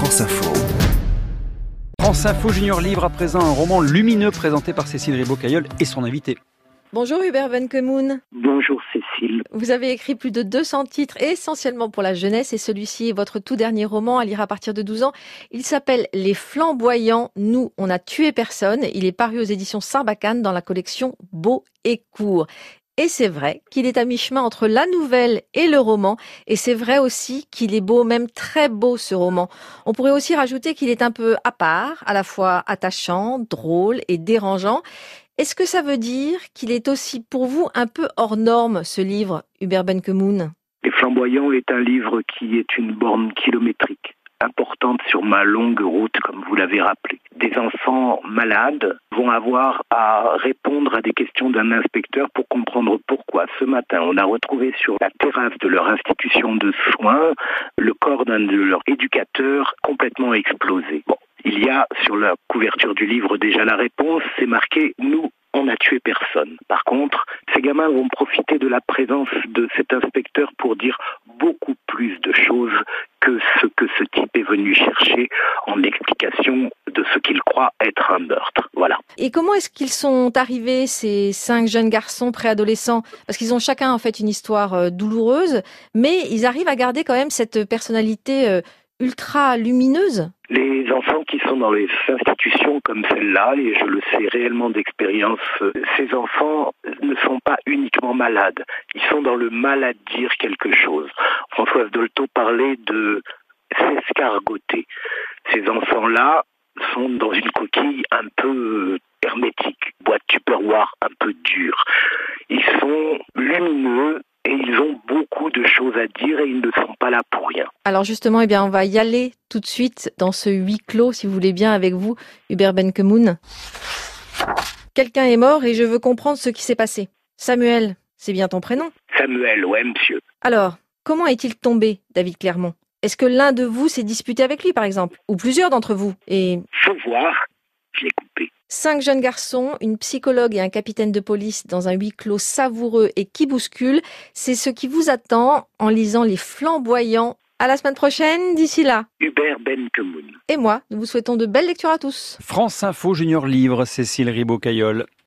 France Info. France Info Junior Livre à présent un roman lumineux présenté par Cécile Ribot-Cailleul et son invité. Bonjour Hubert Venkemoun. Bonjour Cécile. Vous avez écrit plus de 200 titres essentiellement pour la jeunesse et celui-ci est votre tout dernier roman à lire à partir de 12 ans. Il s'appelle Les Flamboyants, nous on a tué personne. Il est paru aux éditions Sarbacane dans la collection Beau et court. Et c'est vrai qu'il est à mi-chemin entre la nouvelle et le roman. Et c'est vrai aussi qu'il est beau, même très beau ce roman. On pourrait aussi rajouter qu'il est un peu à part, à la fois attachant, drôle et dérangeant. Est-ce que ça veut dire qu'il est aussi pour vous un peu hors norme ce livre, Hubert Benkemoun? Les Flamboyants est un livre qui est une borne kilométrique importante sur ma longue route, comme vous l'avez rappelé. Des enfants malades vont avoir à répondre à des questions d'un inspecteur pour comprendre pourquoi. Ce matin, on a retrouvé sur la terrasse de leur institution de soins le corps d'un de leurs éducateurs complètement explosé. Bon, il y a sur la couverture du livre déjà la réponse, c'est marqué nous on n'a tué personne. Par contre, ces gamins vont profiter de la présence de cet inspecteur pour dire beaucoup plus de choses que ce que ce type est venu chercher en explication de ce qu'il croit être un meurtre. Voilà. Et comment est-ce qu'ils sont arrivés, ces cinq jeunes garçons préadolescents? Parce qu'ils ont chacun en fait une histoire euh, douloureuse, mais ils arrivent à garder quand même cette personnalité euh, ultra lumineuse Les enfants qui sont dans les institutions comme celle-là, et je le sais réellement d'expérience, euh, ces enfants ne sont pas uniquement malades. Ils sont dans le mal à dire quelque chose. Françoise Dolto parlait de s'escargoter. Ces enfants-là sont dans une coquille un peu hermétique, boîte tupperware un peu dure. Ils sont lumineux et ils ont beaucoup de choses à dire et ils ne sont pas là pour rien. Alors justement, eh bien, on va y aller tout de suite dans ce huis clos, si vous voulez bien, avec vous, Hubert Benkemoun. Quelqu'un est mort et je veux comprendre ce qui s'est passé. Samuel, c'est bien ton prénom? Samuel, ouais, monsieur. Alors, comment est-il tombé, David Clermont? Est-ce que l'un de vous s'est disputé avec lui, par exemple? Ou plusieurs d'entre vous Et Faut voir, je l'ai coupé. Cinq jeunes garçons, une psychologue et un capitaine de police dans un huis clos savoureux et qui bouscule, c'est ce qui vous attend en lisant Les Flamboyants. À la semaine prochaine, d'ici là. Hubert Benkemoun. Et moi, nous vous souhaitons de belles lectures à tous. France Info Junior Livre, Cécile Ribot-Cailleul.